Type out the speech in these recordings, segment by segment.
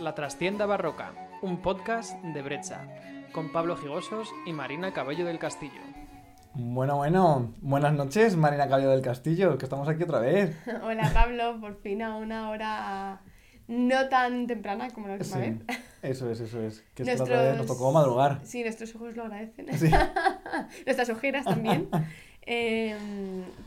La Trastienda Barroca, un podcast de Brecha, con Pablo Gigosos y Marina Cabello del Castillo. Bueno, bueno, buenas noches, Marina Cabello del Castillo, que estamos aquí otra vez. Hola Pablo, por fin a una hora no tan temprana como la última Sí, vez. eso es, eso es. Que es que la otra Nuestros- vez nos tocó madrugar. Sí, nuestros ojos lo agradecen. Sí. Nuestras ojeras también. Eh,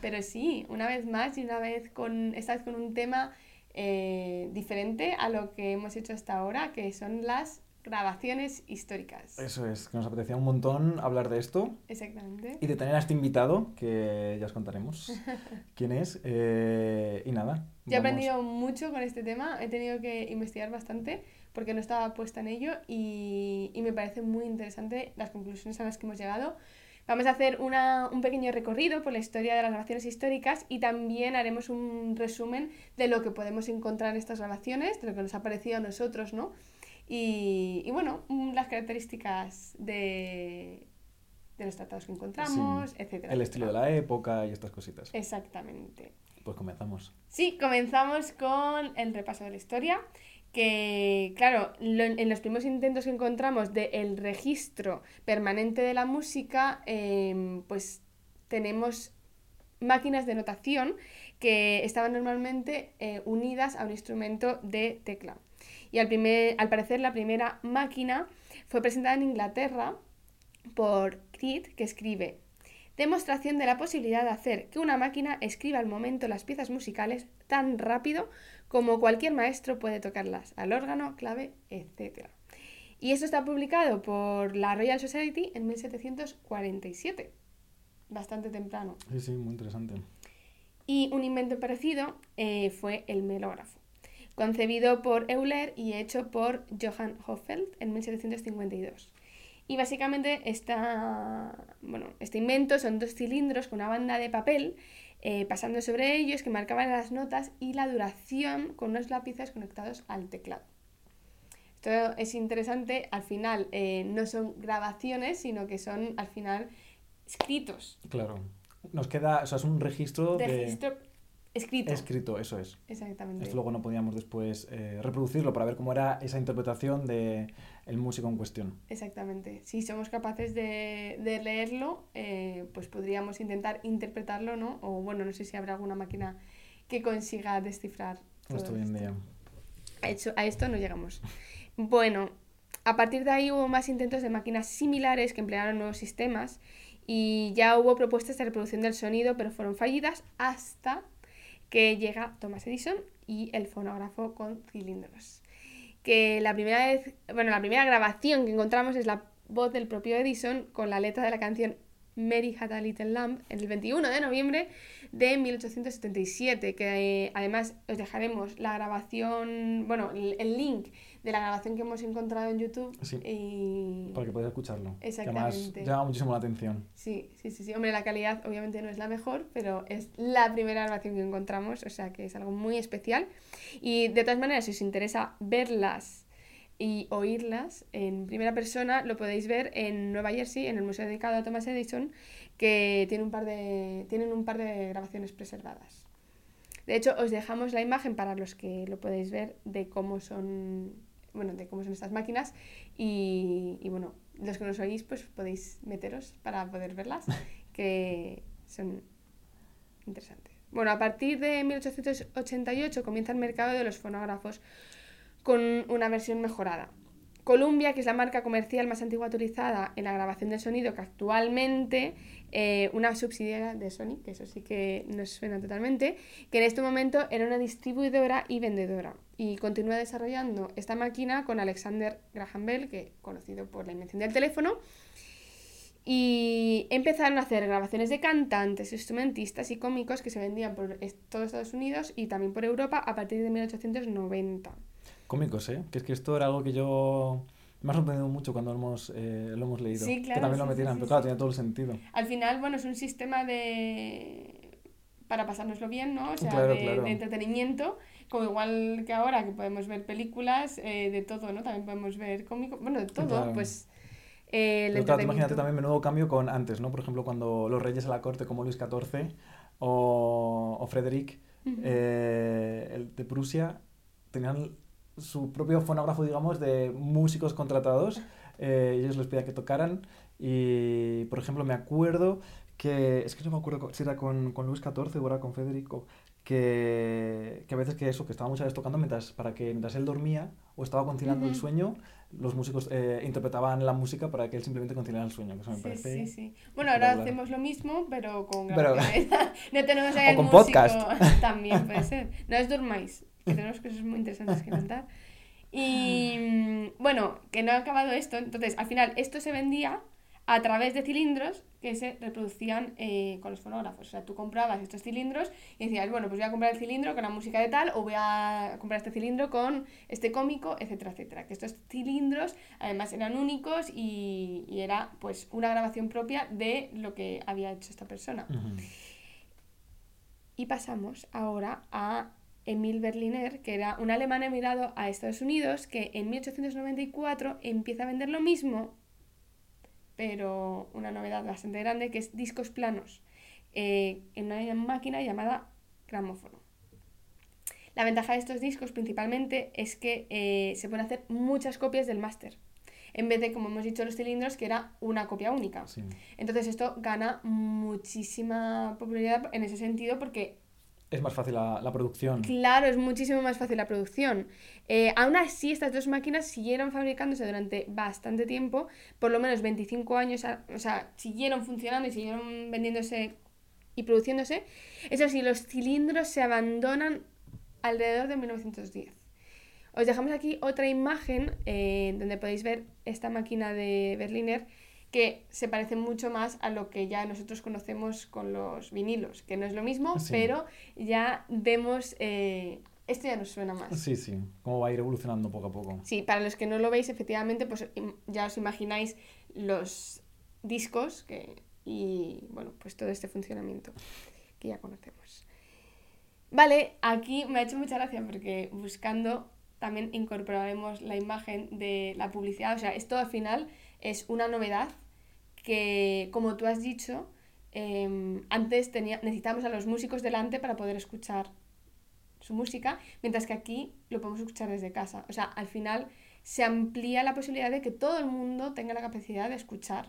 pero sí, una vez más y una vez con, esta vez con un tema eh, diferente a lo que hemos hecho hasta ahora, que son las grabaciones históricas. Eso es, que nos apetecía un montón hablar de esto Exactamente. y de tener a este invitado, que ya os contaremos quién es. eh, y nada. Yo he aprendido mucho con este tema, he tenido que investigar bastante porque no estaba puesta en ello y, y me parece muy interesante las conclusiones a las que hemos llegado. Vamos a hacer una- un pequeño recorrido por la historia de las grabaciones históricas y también haremos un resumen de lo que podemos encontrar en estas grabaciones, de lo que nos ha parecido a nosotros, ¿no? Y, y bueno, mm, las características de, de los tratados que encontramos, Sí, etcétera. El estilo de la época y estas cositas. Exactamente. Pues comenzamos. Sí, comenzamos con el repaso de la historia, que claro, lo- en los primeros intentos que encontramos del registro permanente de la música, em, pues tenemos máquinas de notación que estaban normalmente eh, unidas a un instrumento de tecla. Y al, primer, al parecer la primera máquina fue presentada en Inglaterra por Creed, que escribe Demostración de la posibilidad de hacer que una máquina escriba al momento las piezas musicales tan rápido como cualquier maestro puede tocarlas al órgano, clave, etc. Y esto está publicado por la Royal Society en 1747, bastante temprano. Sí, sí, muy interesante. Y un invento parecido eh, fue el melógrafo, concebido por Euler y hecho por Johann Hofeld en 1752. Y básicamente esta, bueno, este invento son dos cilindros con una banda de papel eh, pasando sobre ellos que marcaban las notas y la duración con unos lápices conectados al teclado. Esto es interesante, al final eh, no son grabaciones, sino que son al final escritos, Claro. Nos queda, o sea, es un registro de... escrito. Escrito, eso es. Exactamente. Esto luego no podíamos después eh, reproducirlo para ver cómo era esa interpretación de el músico en cuestión. Exactamente. Si somos capaces de, de leerlo, eh, pues podríamos intentar interpretarlo, ¿no? O bueno, no sé si habrá alguna máquina que consiga descifrar. todo Esto hoy en esto. día. A, hecho- a esto no llegamos. Bueno, a partir de ahí hubo más intentos de máquinas similares que emplearon nuevos sistemas y ya hubo propuestas de reproducción del sonido, pero fueron fallidas hasta que llega Thomas Edison y el fonógrafo con cilindros. Que la primera vez, bueno, la primera grabación que encontramos es la voz del propio Edison con la letra de la canción Mary Had a Little Lamb en el 21 de noviembre de 1877, que eh, además os dejaremos la grabación, bueno, el, el link de la grabación que hemos encontrado en YouTube. Sí. Y... Para que podáis escucharlo. Que además Exactamente. llama muchísimo la atención. Sí, sí, sí, sí. Hombre, la calidad obviamente no es la mejor, pero es la primera grabación que encontramos, o sea que es algo muy especial. Y de todas maneras, si os interesa verlas y oírlas en primera persona, lo podéis ver en Nueva Jersey, en el museo dedicado a Thomas Edison, que tiene un par de, tienen un par de grabaciones preservadas. De hecho, os dejamos la imagen para los que lo podéis ver de cómo son, bueno, de cómo son estas máquinas y, y bueno, los que nos oís, pues podéis meteros para poder verlas, que son interesantes. Bueno, a partir de 1888 comienza el mercado de los fonógrafos con una versión mejorada. Columbia, que es la marca comercial más antigua autorizada en la grabación del sonido, que actualmente eh, una subsidiaria de Sony, que eso sí que nos suena totalmente, que en este momento era una distribuidora y vendedora. Y continúa desarrollando esta máquina con Alexander Graham Bell, que conocido por la invención del teléfono, y empezaron a hacer grabaciones de cantantes, instrumentistas y cómicos que se vendían por todo Estados Unidos y también por Europa a partir de 1890. Cómicos, ¿eh? Que es que esto era algo que yo... Me ha sorprendido mucho cuando lo hemos, eh, lo hemos leído. Sí, que claro, también lo sí, metieran, sí, pero claro, tenía todo el sentido. Al final, bueno, es un sistema de... para pasárnoslo bien, ¿no? O sea, Claro, de, claro. de entretenimiento, como igual que ahora que podemos ver películas, eh, de todo, ¿no? También podemos ver cómicos, bueno, de todo, pues... eh, el Pero claro, tú imagínate también menudo cambio con antes, ¿no? Por ejemplo, cuando los reyes a la corte como Luis XIV o, o Frederick, Ujú. eh, el de Prusia, tenían su propio fonógrafo, digamos, de músicos contratados. Eh, ellos les pedían que tocaran y, por ejemplo, me acuerdo que, es que no me acuerdo si era con, con Luis XIV o era con Federico, que, que, a veces que eso, que estaba muchas veces tocando mientras, para que mientras él dormía o estaba conciliando uh -huh. el sueño, los músicos eh, interpretaban la música para que él simplemente conciliara el sueño, que eso me sí, parece Sí, sí. Bueno, ahora hacemos lo mismo, pero con pero, No tenemos ahí o el con músico. podcast. También puede ser. No os durmáis, que tenemos cosas muy interesantes que contar. Y bueno, que no ha acabado esto, entonces al final esto se vendía a través de cilindros que se reproducían eh, con los fonógrafos. O sea, tú comprabas estos cilindros y decías, bueno, pues voy a comprar el cilindro con la música de tal o voy a comprar este cilindro con este cómico, etcétera, etcétera. Que estos cilindros además eran únicos y, y era pues una grabación propia de lo que había hecho esta persona. Uh -huh. Y pasamos ahora a Emil Berliner, que era un alemán emigrado a Estados Unidos, que en 1894 empieza a vender lo mismo, pero una novedad bastante grande, que es discos planos, eh, en una máquina llamada gramófono. La ventaja de estos discos principalmente es que eh, se pueden hacer muchas copias del máster, en vez de, como hemos dicho, los cilindros, que era una copia única. Sí. Entonces esto gana muchísima popularidad en ese sentido porque es más fácil la, la, producción. Claro, es muchísimo más fácil la producción. Eh, aún así, estas dos máquinas siguieron fabricándose durante bastante tiempo, por lo menos 25 años, o sea, siguieron funcionando y siguieron vendiéndose y produciéndose. Eso sí, los cilindros se abandonan alrededor de 1910. Os dejamos aquí otra imagen eh, donde podéis ver esta máquina de Berliner que se parece mucho más a lo que ya nosotros conocemos con los vinilos, que no es lo mismo, sí. pero ya vemos, eh, esto ya nos suena más. Sí, sí, cómo va a ir evolucionando poco a poco. Sí, para los que no lo veis, efectivamente, pues ya os imagináis los discos que, y, bueno, pues todo este funcionamiento que ya conocemos. Vale, aquí me ha hecho mucha gracia porque buscando también incorporaremos la imagen de la publicidad, o sea, esto al final es una novedad que, como tú has dicho, eh, antes tenía, necesitábamos a los músicos delante para poder escuchar su música, mientras que aquí lo podemos escuchar desde casa. O sea, al final se amplía la posibilidad de que todo el mundo tenga la capacidad de escuchar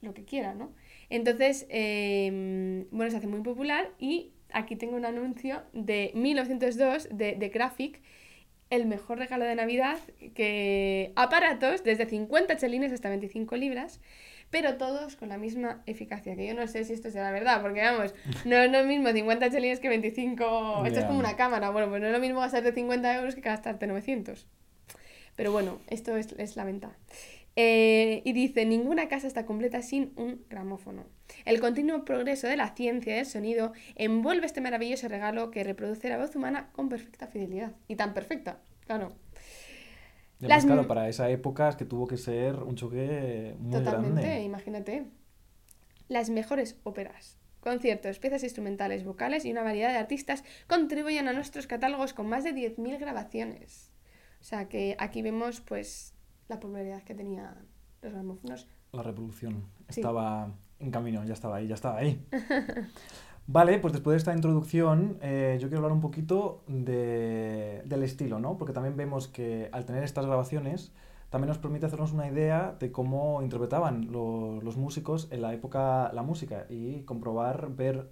lo que quiera, ¿no? Entonces, eh, bueno, se hace muy popular y aquí tengo un anuncio de 1902 de, de Graphic el mejor regalo de Navidad, que aparatos desde 50 chelines hasta 25 libras, pero todos con la misma eficacia, que yo no sé si esto será verdad, porque vamos, no es lo mismo 50 chelines que 25, yeah. esto es como una cámara, bueno, pues no es lo mismo gastarte 50 euros que gastarte 900. Pero bueno, esto es, es la venta. Eh, y dice, ninguna casa está completa sin un gramófono. El continuo progreso de la ciencia del sonido envuelve este maravilloso regalo que reproduce la voz humana con perfecta fidelidad. Y tan perfecta, claro. Las... claro, para esa época es que tuvo que ser un choque muy Totalmente, grande. imagínate. Las mejores óperas, conciertos, piezas instrumentales, vocales y una variedad de artistas contribuyen a nuestros catálogos con más de 10.000 grabaciones. O sea que aquí vemos pues la popularidad que tenían los gramófonos. La reproducción sí. estaba en camino, ya estaba ahí, ya estaba ahí. vale, pues después de esta introducción, eh, yo quiero hablar un poquito de, del estilo, ¿no? Porque también vemos que al tener estas grabaciones, también nos permite hacernos una idea de cómo interpretaban lo, los músicos en la época la música y comprobar, ver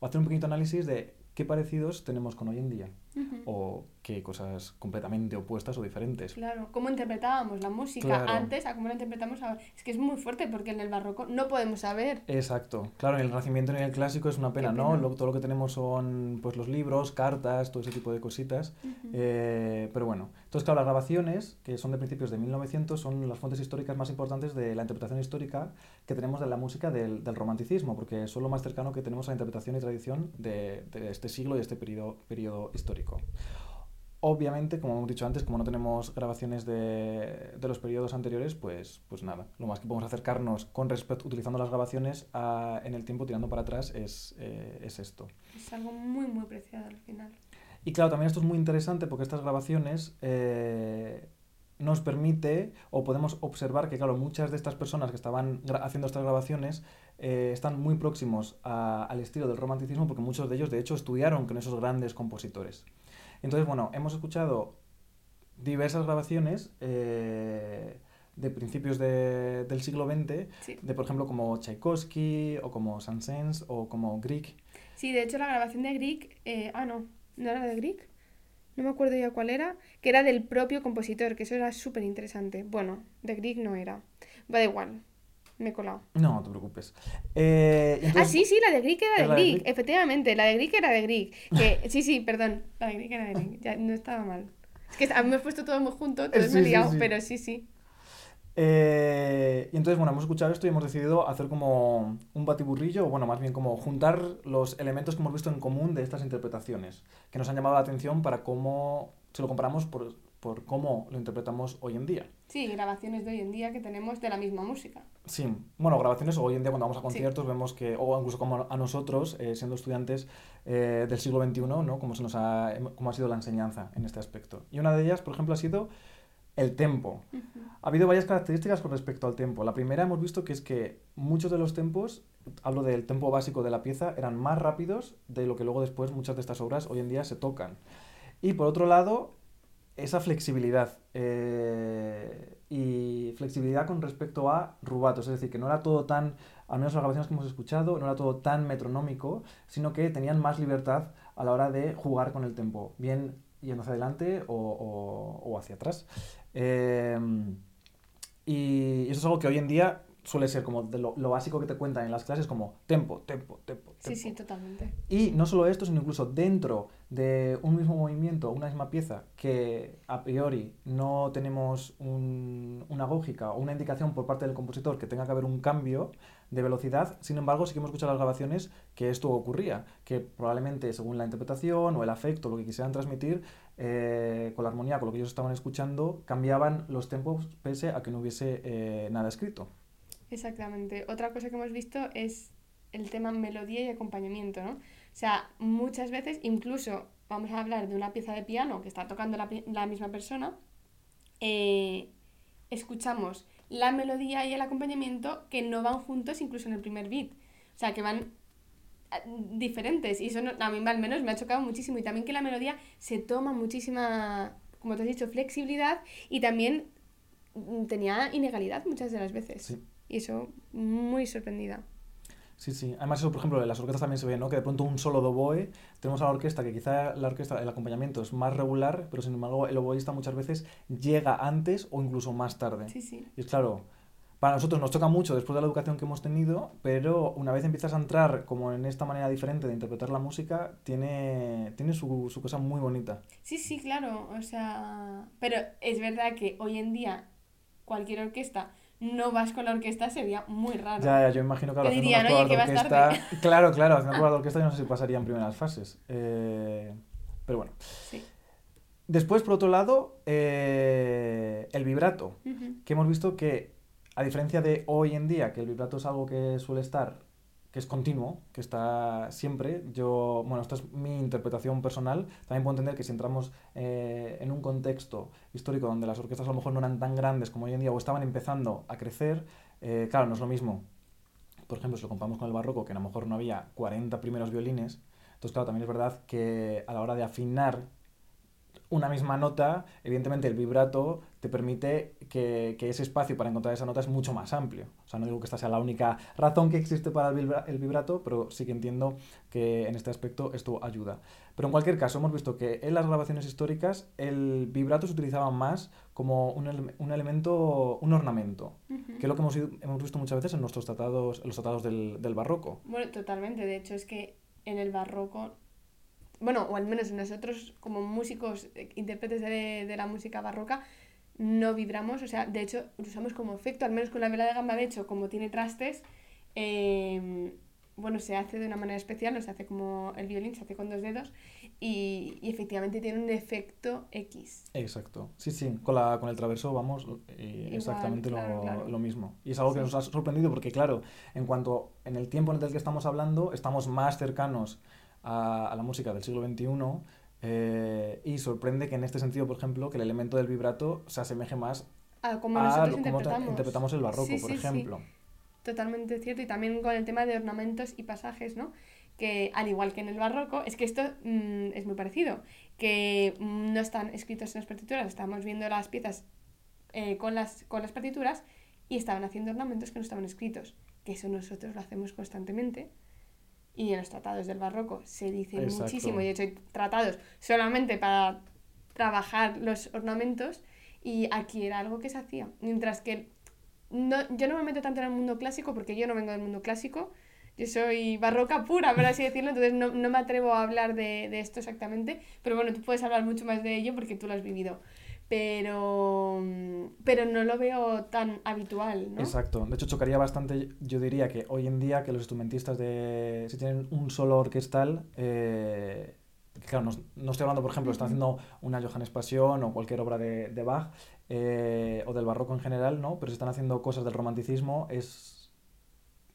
o hacer un pequeño análisis de qué parecidos tenemos con hoy en día. Uh -huh. O qué cosas completamente opuestas o diferentes. Claro, cómo interpretábamos la música claro. antes a cómo la interpretamos ahora. Es que es muy fuerte porque en el barroco no podemos saber. Exacto. Claro, en el Renacimiento y en el Clásico es una pena, pena. ¿no? Lo, todo lo que tenemos son pues los libros, cartas, todo ese tipo de cositas. Uh -huh. eh, pero bueno, entonces claro, las grabaciones, que son de principios de 1900, son las fuentes históricas más importantes de la interpretación histórica que tenemos de la música del, del romanticismo, porque son lo más cercano que tenemos a la interpretación y tradición de, de este siglo y este periodo, periodo histórico. Obviamente, como hemos dicho antes, como no tenemos grabaciones de, de, los periodos anteriores, pues, pues nada, lo más que podemos acercarnos con respecto, utilizando las grabaciones a, en el tiempo, tirando para atrás, es, eh, es esto. Es algo muy, muy preciado al final. Y claro, también esto es muy interesante porque estas grabaciones eh, nos permite o podemos observar que, claro, muchas de estas personas que estaban haciendo estas grabaciones eh, están muy próximos a, al estilo del romanticismo porque muchos de ellos, de hecho, estudiaron con esos grandes compositores. Entonces, bueno, hemos escuchado diversas grabaciones eh, de principios de- del siglo XX, Sí. de por ejemplo como Tchaikovsky o como Saint-Saëns o como Grieg. Sí, de hecho la grabación de Grieg, eh, ah no, no era de Grieg, no me acuerdo ya cuál era, que era del propio compositor, que eso era súper interesante. Bueno, de Grieg no era, va da igual, me he colado. No, no te preocupes. Eh, Ah, sí, sí, la de Grieg era de ¿Era la de Grieg, Grieg? efectivamente, la de Grieg era de Grieg. Que, sí, sí, perdón, la de Grieg era de Grieg, ya no estaba mal. Es que a mí me he puesto todo muy junto, entonces me he Sí, sí, liado, sí. pero sí, sí. Eh, y entonces, bueno, hemos escuchado esto y hemos decidido hacer como un batiburrillo, o bueno, más bien como juntar los elementos que hemos visto en común de estas interpretaciones, que nos han llamado la atención para cómo, si lo comparamos por, por cómo lo interpretamos hoy en día. Sí, grabaciones de hoy en día que tenemos de la misma música. Sí, bueno, grabaciones hoy en día cuando vamos a Sí. conciertos vemos que, o incluso como a nosotros, eh, siendo estudiantes eh, del siglo XXI, ¿no? Cómo, se nos ha, cómo ha sido la enseñanza en este aspecto. Y una de ellas, por ejemplo, ha sido el tempo. Ha habido varias características con respecto al tempo. La primera hemos visto que es que muchos de los tempos, hablo del tempo básico de la pieza, eran más rápidos de lo que luego después muchas de estas obras hoy en día se tocan. Y por otro lado, esa flexibilidad. eh, y flexibilidad con respecto a rubatos, es decir, que no era todo tan, al menos las grabaciones que hemos escuchado, no era todo tan metronómico, sino que tenían más libertad a la hora de jugar con el tempo, bien yendo hacia adelante o, o- o hacia atrás. Eh, y eso es algo que hoy en día suele ser como de lo, lo básico que te cuentan en las clases, como tempo, tempo, tempo. Sí, tempo. sí, totalmente. Y no solo esto, sino incluso dentro de un mismo movimiento, una misma pieza, que a priori no tenemos un- una lógica o una indicación por parte del compositor que tenga que haber un cambio de velocidad, sin embargo sí que hemos escuchado las grabaciones que esto ocurría, que probablemente según la interpretación o el afecto, lo que quisieran transmitir, eh, con la armonía, con lo que ellos estaban escuchando, cambiaban los tempos pese a que no hubiese eh, nada escrito. Exactamente. Otra cosa que hemos visto es el tema melodía y acompañamiento, ¿no? O sea, muchas veces, incluso vamos a hablar de una pieza de piano que está tocando la, la misma persona, eh, escuchamos la melodía y el acompañamiento que no van juntos incluso en el primer beat. O sea, que van ah, diferentes y eso no- a mí al menos me ha chocado muchísimo y también que la melodía se toma muchísima, como te has dicho, flexibilidad y también mm, tenía inegalidad muchas de las veces. Sí. Y eso, muy sorprendida. Sí, sí. Además, eso, por ejemplo, en las orquestas también se ve, ¿no? Que de pronto un solo de oboe, tenemos a la orquesta que quizá la orquesta, el acompañamiento es más regular, pero sin embargo el oboísta muchas veces llega antes o incluso más tarde. Sí, sí. Y es claro, para nosotros nos choca mucho después de la educación que hemos tenido, pero una vez empiezas a entrar como en esta manera diferente de interpretar la música, tiene, tiene su, su cosa muy bonita. Sí, sí, claro. O sea, pero es verdad que hoy en día cualquier orquesta no vas con la orquesta sería muy raro. Ya, ya, yo imagino que haciendo dirían, "Oye, que de vas orquesta... Claro, claro, haciendo pruebas de orquesta yo no sé si pasaría en primeras fases. Eh, pero bueno. Sí. Después, por otro lado, eh, el vibrato, que hemos visto que, a diferencia de hoy en día, que el vibrato es algo que suele estar, que es continuo, que está siempre, yo, bueno, esta es mi interpretación personal, también puedo entender que si entramos eh, en un contexto histórico donde las orquestas a lo mejor no eran tan grandes como hoy en día o estaban empezando a crecer, eh, claro, no es lo mismo. Por ejemplo, si lo comparamos con el barroco, que a lo mejor no había 40 primeros violines, entonces, claro, también es verdad que a la hora de afinar una misma nota, evidentemente el vibrato te permite que, que ese espacio para encontrar esa nota es mucho más amplio. O sea, no digo que esta sea la única razón que existe para el, vibra- el vibrato, pero sí que entiendo que en este aspecto esto ayuda. Pero en cualquier caso, hemos visto que en las grabaciones históricas el vibrato se utilizaba más como un, ele- un elemento, un ornamento, Ujú. que es lo que hemos, hemos visto muchas veces en nuestros tratados, en los tratados del, del barroco. Bueno, totalmente. De hecho, es que en el barroco, bueno, o al menos nosotros como músicos, eh, intérpretes de, de la música barroca, no vibramos. O sea, de hecho, lo usamos como efecto, al menos con la vela de gamba, de hecho, como tiene trastes, eh, bueno, se hace de una manera especial, no se hace como el violín, se hace con dos dedos, y, y efectivamente tiene un efecto X. Exacto. Sí, sí, con, la, con el traverso vamos eh, Igual, exactamente lo, claro, lo mismo. Y es algo que nos ha sorprendido porque, claro, en cuanto en el tiempo en el que estamos hablando, estamos más cercanos a, a la música del siglo XXI eh, y sorprende que en este sentido, por ejemplo, que el elemento del vibrato se asemeje más Ah, como a nosotros cómo te- interpretamos. el barroco, Sí, por sí, sí. ejemplo. Totalmente cierto. Y también con el tema de ornamentos y pasajes, ¿no? que, al igual que en el barroco, es que esto mm, es muy parecido, que no están escritos en las partituras, estamos viendo las piezas eh, con, las, con las partituras y estaban haciendo ornamentos que no estaban escritos, que eso nosotros lo hacemos constantemente. Y en los tratados del barroco se dice muchísimo, y de hecho hay tratados solamente para trabajar los ornamentos, y aquí era algo que se hacía. Mientras que no, yo no me meto tanto en el mundo clásico porque yo no vengo del mundo clásico, yo soy barroca pura, por así decirlo, entonces no, no me atrevo a hablar de, de, esto exactamente, pero bueno, tú puedes hablar mucho más de ello porque tú lo has vivido. Pero, pero no lo veo tan habitual, ¿no? Exacto. De hecho, chocaría bastante, yo diría que hoy en día que los instrumentistas de... si tienen un solo orquestal, eh, claro, no, no, estoy hablando, por ejemplo, están haciendo una Johannes Pasión o cualquier obra de, de Bach eh, o del barroco en general, ¿no? Pero si están haciendo cosas del romanticismo, es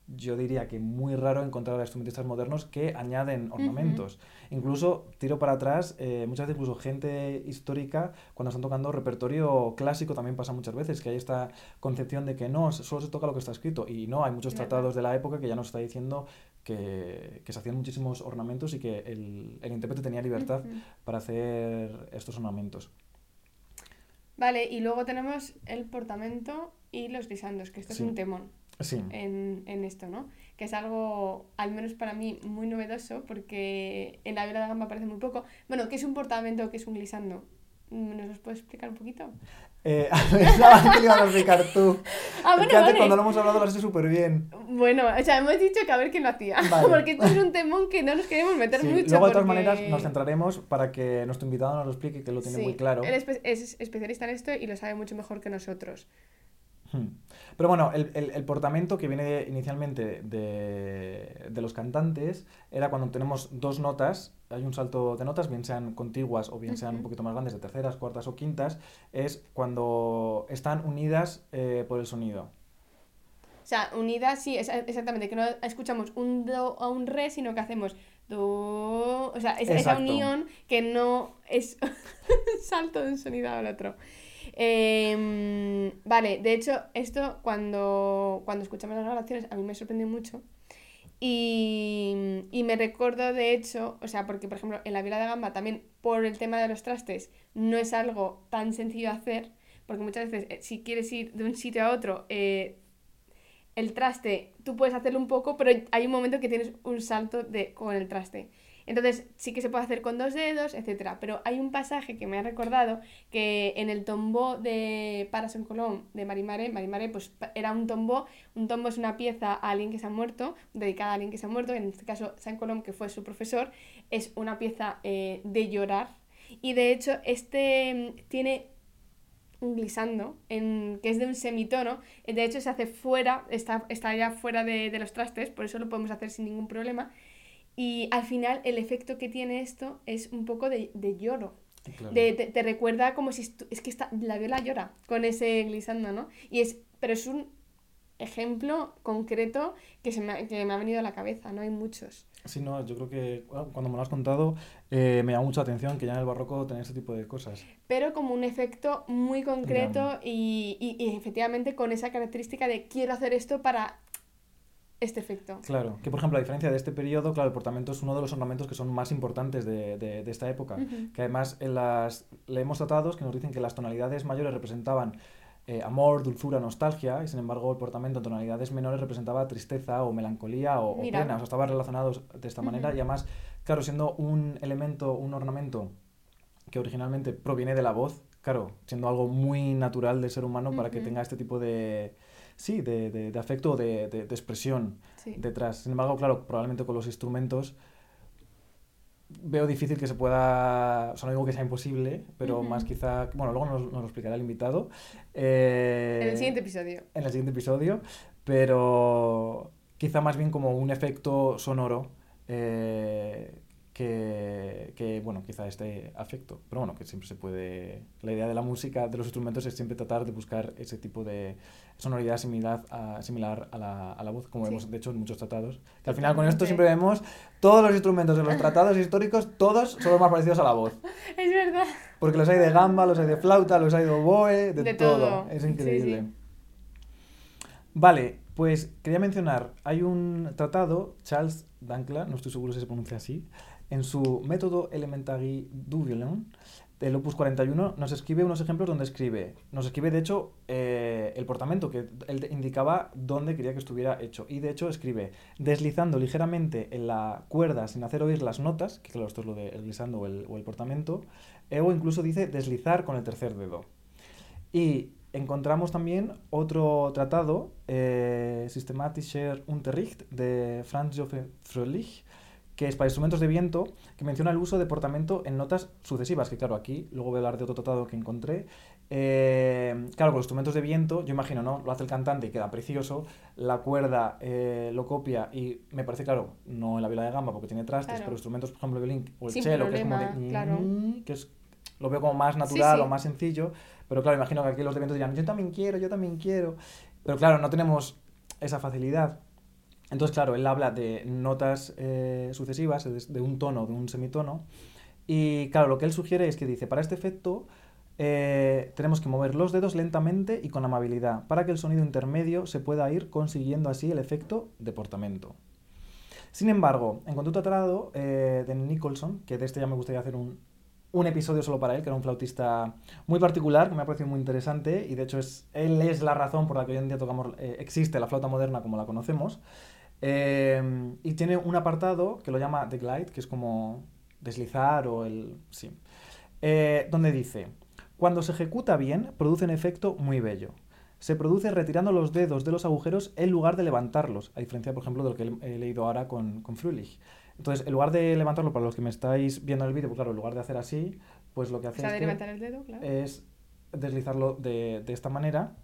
yo diría que muy raro encontrar a instrumentistas modernos que añaden ornamentos. Incluso, tiro para atrás, eh, muchas veces incluso gente histórica, cuando están tocando repertorio clásico, también pasa muchas veces, que hay esta concepción de que no, solo se toca lo que está escrito. Y no, hay muchos tratados de la época que ya nos está diciendo que, que se hacían muchísimos ornamentos y que el, el intérprete tenía libertad para hacer estos ornamentos. Vale, y luego tenemos el portamento y los guisandos, que esto es un temón en, en, esto, ¿no? Que es algo, al menos para mí, muy novedoso porque en la viola de gamba aparece muy poco. Bueno, ¿qué es un portamento? ¿Qué es un glissando? ¿Nos los puedes explicar un poquito? Eh, a que lo ibas a explicar tú. Ah, bueno, vale. cuando lo hemos hablado lo has hecho súper bien. Bueno, o sea, hemos dicho que a ver quién lo hacía. porque esto es un temón que no nos queremos meter mucho. Luego, de todas maneras, nos centraremos para que nuestro invitado nos lo explique, que lo tiene muy claro. Él es especialista en esto y lo sabe mucho mejor que nosotros. Hmm. Pero bueno, el, el, el, portamento que viene inicialmente de, de, los cantantes era cuando tenemos dos notas, hay un salto de notas, bien sean contiguas o bien sean un poquito más grandes, de terceras, cuartas o quintas, es cuando están unidas eh, por el sonido. O sea, unidas, sí, exactamente, que no escuchamos un do o un re, sino que hacemos do. O sea, esa unión que no es salto de un sonido al otro. Eh, vale, de hecho, esto cuando, cuando escuchamos las grabaciones a mí me sorprendió mucho. Y, y, me recuerdo, de hecho, o sea, porque por ejemplo en la viola de gamba también por el tema de los trastes no es algo tan sencillo hacer, porque muchas veces eh, si quieres ir de un sitio a otro, eh, el traste tú puedes hacerlo un poco, pero hay un momento que tienes un salto de, con el traste. Entonces sí que se puede hacer con dos dedos, etc. Pero hay un pasaje que me ha recordado que en el tombo de Parason Colón de Marimare, Marimare pues era un tombo, un tombo es una pieza a alguien que se ha muerto, dedicada a alguien que se ha muerto, en este caso San Colón, que fue su profesor, es una pieza eh, de llorar. Y de hecho este mm, tiene un glissando, en, que es de un semitono, de hecho se hace fuera, está, está ya fuera de, de los trastes, por eso lo podemos hacer sin ningún problema. Y al final el efecto que tiene esto es un poco de, de lloro. De, te, recuerda como si es que está, la viola llora con ese glissando, ¿no? Y es, pero es un ejemplo concreto que, se me, que me ha venido a la cabeza, ¿no? Hay muchos. Sí, no, yo creo que cuando me lo has contado eh, me llama mucha atención que ya en el barroco tenía ese tipo de cosas. Pero como un efecto muy concreto y, y, y, efectivamente con esa característica de quiero hacer esto para este efecto. Claro, que por ejemplo, a diferencia de este periodo, claro, el portamento es uno de los ornamentos que son más importantes de, de, de esta época. Que además en las leemos tratados que nos dicen que las tonalidades mayores representaban eh, amor, dulzura, nostalgia, y sin embargo el portamento en tonalidades menores representaba tristeza o melancolía o, o pena, o sea, estaban relacionados de esta manera y además, claro, siendo un elemento, un ornamento que originalmente proviene de la voz, claro, siendo algo muy natural del ser humano para que tenga este tipo de, sí, de, de, de afecto, de, de, de expresión sí. detrás. Sin embargo, claro, probablemente con los instrumentos veo difícil que se pueda, o sea, no digo que sea imposible, pero uh -huh. más quizá, bueno, luego nos, nos, lo explicará el invitado. Eh, en el siguiente episodio. En el siguiente episodio, pero quizá más bien como un efecto sonoro eh, que, que, bueno, quizá este afecto. Pero bueno, que siempre se puede... La idea de la música, de los instrumentos, es siempre tratar de buscar ese tipo de sonoridad similar a, similar a, la, a la voz, como sí. vemos, de hecho, en muchos tratados. Que al final con esto siempre vemos todos los instrumentos de los tratados históricos, todos son los más parecidos a la voz. Es verdad. Porque los hay de gamba, los hay de flauta, los hay de oboe, de, de todo. todo. Es increíble. Sí, sí. Vale, Pues quería mencionar, hay un tratado, Charles Dankla, no estoy seguro si se pronuncia así, en su método Elementary du violon, del Opus 41, nos escribe unos ejemplos donde escribe, nos escribe de hecho eh, el portamento, que él indicaba dónde quería que estuviera hecho. Y de hecho escribe deslizando ligeramente en la cuerda sin hacer oír las notas, que claro, esto es lo de el glissando o el, o el portamento, eh, o incluso dice deslizar con el tercer dedo. Y encontramos también otro tratado, eh, Systematischer Unterricht, de Franz Josef Fröhlich, que es para instrumentos de viento, que menciona el uso de portamento en notas sucesivas, que claro, aquí luego voy a hablar de otro tratado que encontré. Eh, claro, con los instrumentos de viento, yo imagino, ¿no? Lo hace el cantante y queda precioso, la cuerda eh, lo copia y me parece, claro, no en la viola de gamba porque tiene trastes, Claro. pero instrumentos, por ejemplo, el violín o el Sin cello, que es como de... problema, claro. mm, que es, lo veo como más natural sí. o más sencillo, pero claro, imagino que aquí los de viento dirán, yo también quiero, yo también quiero, pero claro, no tenemos esa facilidad. Entonces, claro, él habla de notas eh, sucesivas, de, un tono, de un semitono. Y claro, lo que él sugiere es que dice, para este efecto eh, tenemos que mover los dedos lentamente y con amabilidad, para que el sonido intermedio se pueda ir consiguiendo así el efecto de portamento. Sin embargo, encontré otro tratado eh, de Nicholson, que de este ya me gustaría hacer un, un episodio solo para él, que era un flautista muy particular, que me ha parecido muy interesante, y de hecho es, él es la razón por la que hoy en día tocamos, eh, existe la flauta moderna como la conocemos. Eh, y tiene un apartado que lo llama The Glide, que es como deslizar o el... Sí. Eh, donde dice, cuando se ejecuta bien, produce un efecto muy bello. Se produce retirando los dedos de los agujeros en lugar de levantarlos, a diferencia, por ejemplo, de lo que he leído ahora con, con Fröhlich. Entonces, en lugar de levantarlo, para los que me estáis viendo en el vídeo, pues claro, en lugar de hacer así, pues lo que O hace sea, es de que levantar el dedo, claro. es deslizarlo de, de esta manera.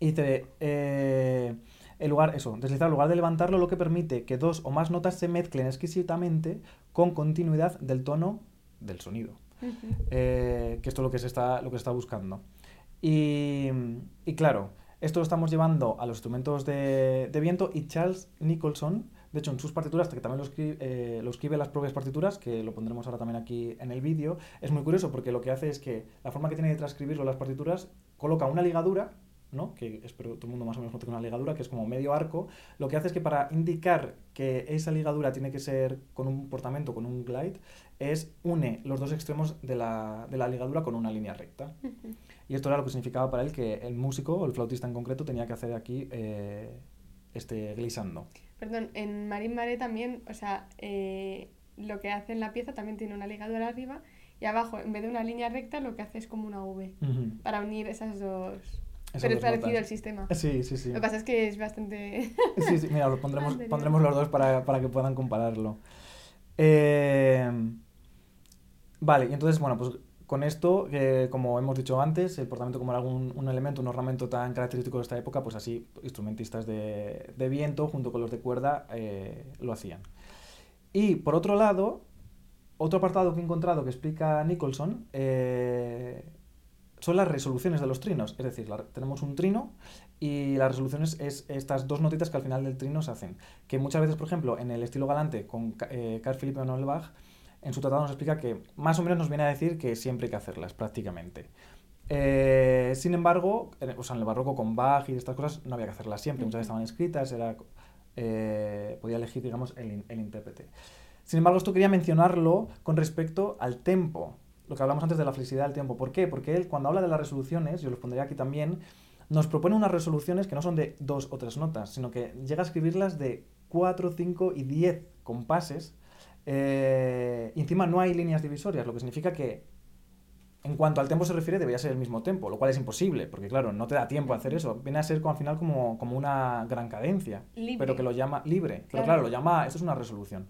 Y eh, en lugar, eso, deslizar en lugar de levantarlo, lo que permite que dos o más notas se mezclen exquisitamente con continuidad del tono del sonido. Eh, que esto es lo que se está, lo que se está buscando. Y, y claro, esto lo estamos llevando a los instrumentos de, de viento y Charles Nicholson, de hecho en sus partituras, que también lo escribe, eh, lo escribe en las propias partituras, que lo pondremos ahora también aquí en el vídeo, es muy curioso porque lo que hace es que la forma que tiene de transcribirlo las partituras coloca una ligadura, ¿no? que espero todo el mundo más o menos note una ligadura, que es como medio arco, lo que hace es que para indicar que esa ligadura tiene que ser con un portamento, con un glide, es une los dos extremos de la, de la ligadura con una línea recta. Y esto era lo que significaba para él que el músico, o el flautista en concreto, tenía que hacer aquí eh, este glissando. Perdón, en Marín Maré también, o sea, eh, lo que hace en la pieza también tiene una ligadura arriba y abajo, en vez de una línea recta, lo que hace es como una V para unir esas dos. Pero es parecido el sistema. Sí, sí, sí. Lo que pasa es que es bastante. Sí, sí, mira, lo pondremos, pondremos los dos para, para que puedan compararlo. Eh, vale, y entonces, bueno, pues con esto, que como hemos dicho antes, el portamento como era un elemento, un ornamento tan característico de esta época, pues así instrumentistas de, de viento junto con los de cuerda eh, lo hacían. Y por otro lado, otro apartado que he encontrado que explica Nicholson eh, son las resoluciones de los trinos. Es decir, la- tenemos un trino y las resoluciones es estas dos notitas que al final del trino se hacen. Que muchas veces, por ejemplo, en el estilo galante con Ca- eh, Carl Philipp Emanuel Bach, en su tratado nos explica que más o menos nos viene a decir que siempre hay que hacerlas, prácticamente. Eh, sin embargo, en, o sea, en el barroco con Bach y estas cosas no había que hacerlas siempre, muchas veces estaban escritas, era, eh, podía elegir, digamos, el, el intérprete. Sin embargo, esto quería mencionarlo con respecto al tempo, lo que hablamos antes de la flexibilidad del tiempo. ¿Por qué? Porque él, cuando habla de las resoluciones, yo los pondré aquí también, nos propone unas resoluciones que no son de dos o tres notas, sino que llega a escribirlas de 4, 5 y 10 compases. eh, y encima no hay líneas divisorias, lo que significa que en cuanto al tempo se refiere debería ser el mismo tempo, lo cual es imposible, porque claro, no te da tiempo a hacer eso. Viene a ser como, al final como, como una gran cadencia, Libre. pero que lo llama libre. Pero Claro. claro, lo llama, esto es una resolución.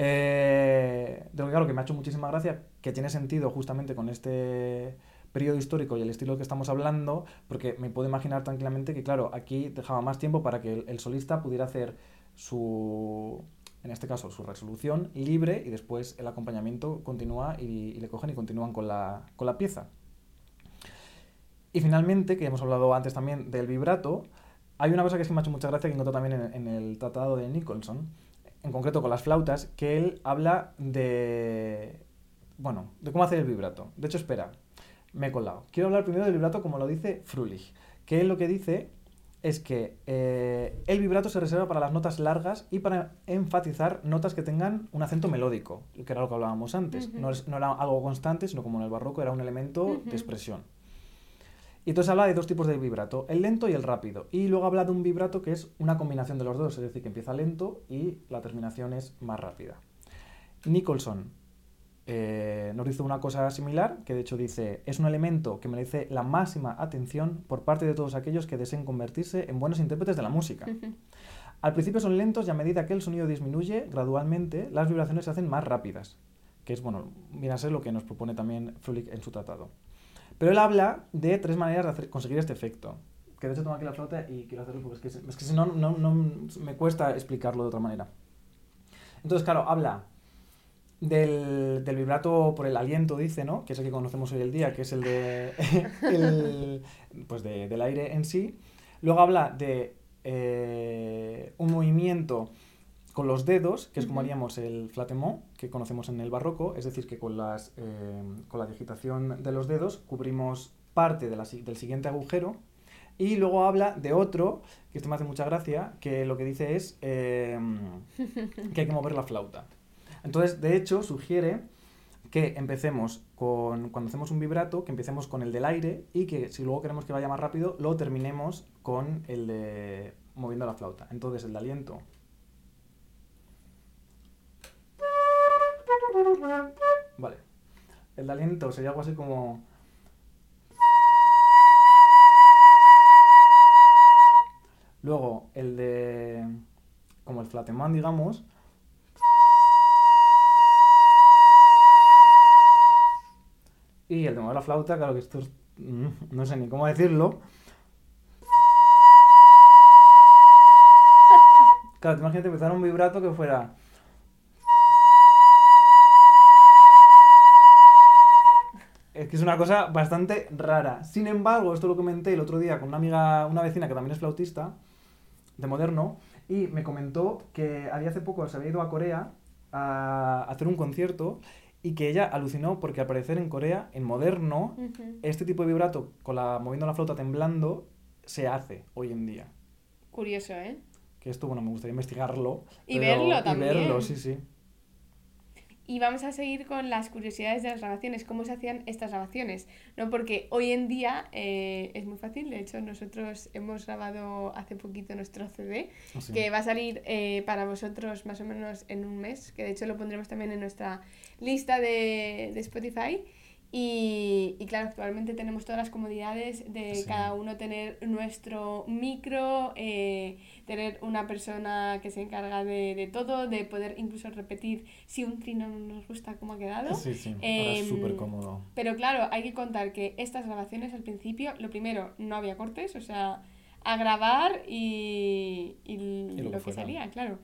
Eh, de lo que claro, que me ha hecho muchísima gracia, que tiene sentido justamente con este periodo histórico y el estilo que estamos hablando, porque me puedo imaginar tranquilamente que, claro, aquí dejaba más tiempo para que el, solista pudiera hacer su, en este caso, su resolución libre y después el acompañamiento continúa y, le cogen y continúan con la, con la pieza. Y finalmente, que hemos hablado antes también del vibrato, hay una cosa que es que me ha hecho mucha gracia que encontré también en el tratado de Nicholson, en concreto con las flautas, que él habla de. Bueno, de cómo hacer el vibrato. De hecho, espera, me he colado. Quiero hablar primero del vibrato como lo dice Frulich, que él lo que dice es que eh, el vibrato se reserva para las notas largas y para enfatizar notas que tengan un acento melódico, que era lo que hablábamos antes. No, es- no era algo constante, sino como en el barroco era un elemento de expresión. Y entonces habla de dos tipos de vibrato, el lento y el rápido. Y luego habla de un vibrato que es una combinación de los dos, es decir, que empieza lento y la terminación es más rápida. Nicholson eh, nos dice una cosa similar, que de hecho dice, es un elemento que merece la máxima atención por parte de todos aquellos que deseen convertirse en buenos intérpretes de la música. Al principio son lentos y a medida que el sonido disminuye gradualmente, las vibraciones se hacen más rápidas, que es, bueno, viene a ser lo que nos propone también Fröhlich en su tratado. Pero él habla de tres maneras de hacer- conseguir este efecto. Que de hecho tengo aquí la flauta y quiero hacerlo porque es que, es que si no, no, no me cuesta explicarlo de otra manera. Entonces, claro, habla del, del vibrato por el aliento, dice, ¿no? Que es el que conocemos hoy el día, que es el de el- pues de- del aire en sí. Luego habla de eh, un movimiento con los dedos, que es como haríamos el flatemont, que conocemos en el barroco, es decir, que con, las, eh, con la digitación de los dedos cubrimos parte de la del siguiente agujero. Y luego habla de otro, que esto me hace mucha gracia, que lo que dice es eh, que hay que mover la flauta. Entonces, de hecho, sugiere que empecemos con, cuando hacemos un vibrato, que empecemos con el del aire y que si luego queremos que vaya más rápido, lo terminemos con el de moviendo la flauta. Entonces, el de aliento. Vale. El de aliento sería algo así como... Luego, el de... como el flatemán, digamos. Y el de mover la flauta, claro que esto es... mm, no sé ni cómo decirlo. Claro, te imagínate empezar un vibrato que fuera... Es que es una cosa bastante rara. Sin embargo, esto lo comenté el otro día con una amiga, una vecina que también es flautista, de moderno, y me comentó que había hace poco se había ido a Corea a hacer un concierto y que ella alucinó porque al parecer en Corea, en moderno, este tipo de vibrato con la moviendo la flauta temblando se hace hoy en día. Curioso, ¿eh? Que esto, bueno, me gustaría investigarlo. Y pero- verlo y también. verlo, sí, sí. Y vamos a seguir con las curiosidades de las grabaciones, cómo se hacían estas grabaciones, ¿no? Porque hoy en día eh, es muy fácil, de hecho nosotros hemos grabado hace poquito nuestro CD, Así. que va a salir eh, para vosotros más o menos en un mes, que de hecho lo pondremos también en nuestra lista de, de Spotify. Y, y claro, actualmente tenemos todas las comodidades de Sí. cada uno tener nuestro micro, eh, tener una persona que se encarga de, de todo, de poder incluso repetir si un trino no nos gusta cómo ha quedado. Sí, sí. Ahora Em, es súper cómodo. Pero claro, hay que contar que estas grabaciones al principio, lo primero, no había cortes, o sea, a grabar y, y lo lo, que salía, claro.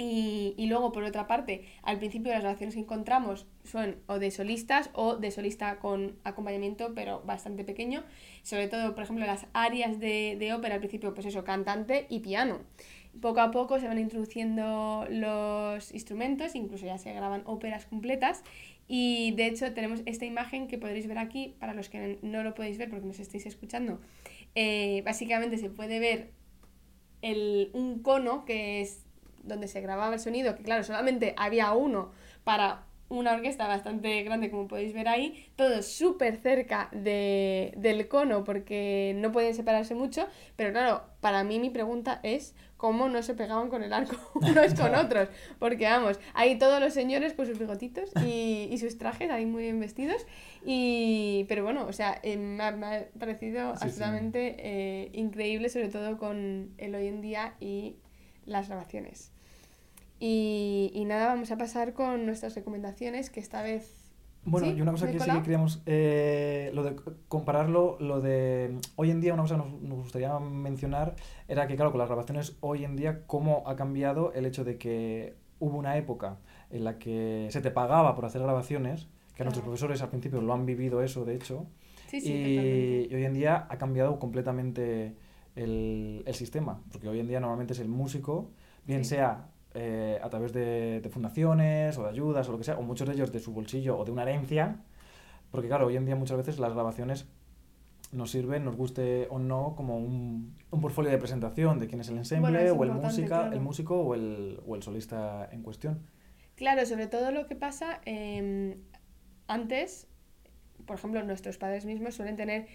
Y, y luego, por otra parte, al principio las grabaciones que encontramos son o de solistas o de solista con acompañamiento, pero bastante pequeño. Sobre todo, por ejemplo, las áreas de, de ópera al principio, pues eso, cantante y piano. Poco a poco se van introduciendo los instrumentos, incluso ya se graban óperas completas. Y de hecho tenemos esta imagen que podréis ver aquí, para los que no lo podéis ver porque nos estáis escuchando. Eh, básicamente se puede ver el, un cono que es donde se grababa el sonido, que claro, solamente había uno para una orquesta bastante grande, como podéis ver ahí, todos súper cerca de, del cono porque no pueden separarse mucho, pero claro, para mí mi pregunta es cómo no se pegaban con el arco unos con otros, porque vamos, ahí todos los señores con sus bigotitos y, y sus trajes ahí muy bien vestidos, y, pero bueno, o sea, eh, me, ha, me ha parecido Sí, sí. absolutamente eh, increíble, sobre todo con el hoy en día y las grabaciones. Y, y nada, vamos a pasar con nuestras recomendaciones, que esta vez... Bueno, ¿Sí? y una cosa ¿Me he que sí que queríamos, eh, lo de compararlo, lo de hoy en día, una cosa que nos, nos gustaría mencionar era que, claro, con las grabaciones hoy en día, cómo ha cambiado el hecho de que hubo una época en la que se te pagaba por hacer grabaciones, que nuestros Claro. profesores al principio lo han vivido eso, de hecho, Sí, sí, y, y hoy en día ha cambiado completamente el, el sistema, porque hoy en día normalmente es el músico, bien sea eh, a través de, de fundaciones o de ayudas o lo que sea, o muchos de ellos de su bolsillo o de una herencia, porque claro, hoy en día muchas veces las grabaciones nos sirve, nos guste o no, como un, un portfolio de presentación de quién es el ensemble, Bueno, o el, música, claro. el músico o el, o el solista en cuestión. Claro, sobre todo lo que pasa em, antes, por ejemplo, nuestros padres mismos suelen tener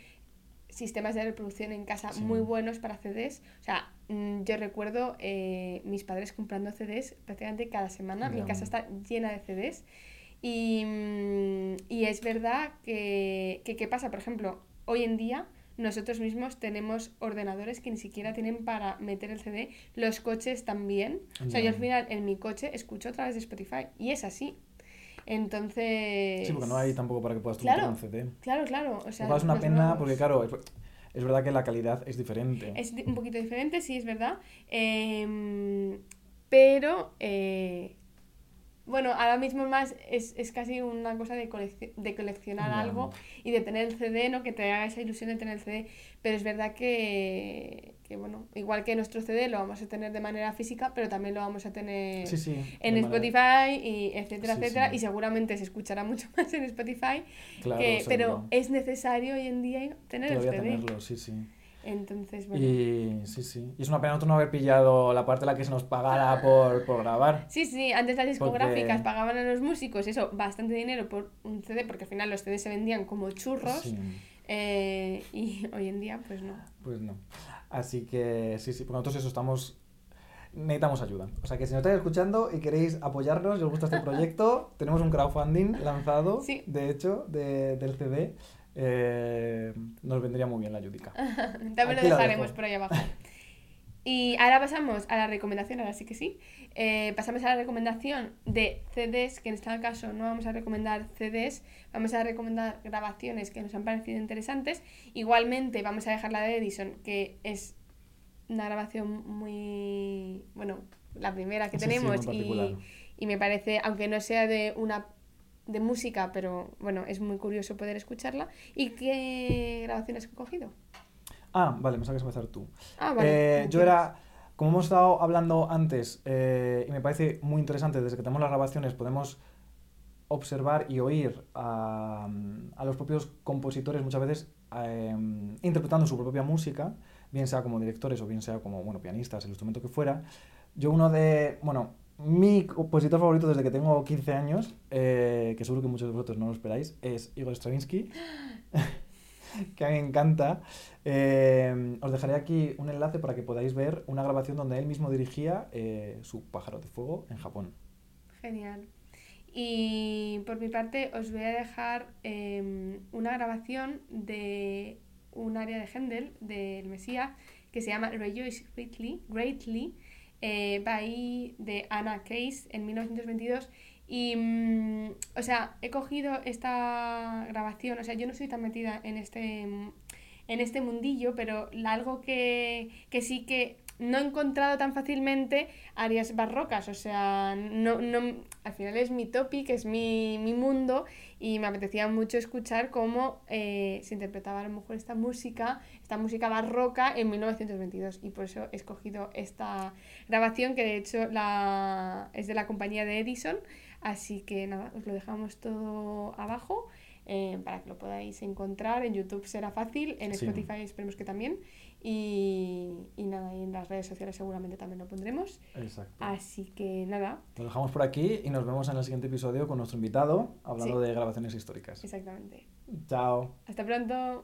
sistemas de reproducción en casa Sí. muy buenos para CDs. O sea, mm, yo recuerdo eh, mis padres comprando CDs prácticamente cada semana. Mi casa está llena de CDs. Y, mm, y es verdad que, que, ¿qué pasa? Por ejemplo, hoy en día nosotros mismos tenemos ordenadores que ni siquiera tienen para meter el CD, los coches también. O sea, yo al final en mi coche escucho a través de Spotify y es así. Entonces... Sí, porque no hay tampoco para que puedas tú Claro. un CD. Claro, claro. O sea, es una los pena nuevos- porque, claro, es, es verdad que la calidad es diferente. Es un poquito diferente, sí, es verdad. Em, pero, eh, bueno, ahora mismo más es, es casi una cosa de, colecci- de coleccionar algo y de tener el CD, ¿no? Que te haga esa ilusión de tener el CD. Pero es verdad que, que, bueno, igual que nuestro CD lo vamos a tener de manera física, pero también lo vamos a tener Sí, sí. en manera- Spotify, y etcétera, Sí, etcétera. Y seguramente se escuchará mucho más en Spotify. Claro, que- pero es necesario hoy en día tener el CD. tenerlo, sí, sí. Entonces, bueno. Y sí, sí. Y es una pena nosotros no haber pillado la parte en la que se nos pagara por, por grabar. Sí, sí, antes las discográficas Porque- pagaban a los músicos eso, bastante dinero por un CD, porque al final los CDs se vendían como churros, Sí, eh, y hoy en día pues no. pues no. Así que sí, sí, porque nosotros eso estamos... Necesitamos ayuda. O sea que si nos estáis escuchando y queréis apoyarnos y os gusta este proyecto, tenemos un crowdfunding lanzado, Sí. de hecho, de- del CD. Eh, nos vendría muy bien la ayudica. También lo Aquí lo dejaremos por ahí abajo. Y ahora pasamos a la recomendación, ahora sí que sí. Eh, pasamos a la recomendación de CDs, que en este caso no vamos a recomendar CDs, vamos a recomendar grabaciones que nos han parecido interesantes. Igualmente vamos a dejar la de Edison, que es una grabación muy, bueno, la primera que Sí, tenemos y me parece, aunque no sea de una de música, pero bueno, es muy curioso poder escucharla. ¿Y qué grabaciones has cogido? Ah, vale, me sabes empezar tú. Ah, vale. Eh, yo era, como hemos estado hablando antes, eh, y me parece muy interesante, desde que tenemos las grabaciones podemos observar y oír a, a los propios compositores muchas veces eh, interpretando su propia música, bien sea como directores o bien sea como bueno, pianistas, el instrumento que fuera. Yo uno de, bueno, mi compositor favorito desde que tengo 15 años, eh, que seguro que muchos de vosotros no lo esperáis, es Igor Stravinsky, que a mí me encanta. Eh, os dejaré aquí un enlace para que podáis ver una grabación donde él mismo dirigía eh, su pájaro de fuego en Japón. Genial. Y por mi parte os voy a dejar em, una grabación de un área de Händel, del Mesías, que se llama Rejoice Greatly, Greatly eh, de Anna Case en 1922. Y, mm, o sea, he cogido esta grabación, o sea, yo no soy tan metida en este, en este mundillo, pero algo que, que sí que no he encontrado tan fácilmente áreas barrocas, o sea, no, no, al final es mi topic, es mi, mi mundo y me apetecía mucho escuchar cómo eh, se interpretaba a lo mejor esta música, esta música barroca en 1922 y por eso he escogido esta grabación que de hecho la, es de la compañía de Edison, así que nada, os lo dejamos todo abajo. eh, para que lo podáis encontrar en YouTube será fácil, en Sí. Spotify esperemos que también y, y nada, y en las redes sociales seguramente también lo pondremos. Exacto. Así que nada, Lo dejamos por aquí y nos vemos en el siguiente episodio con nuestro invitado hablando Sí. de grabaciones históricas. exactamente. Chao. Hasta pronto.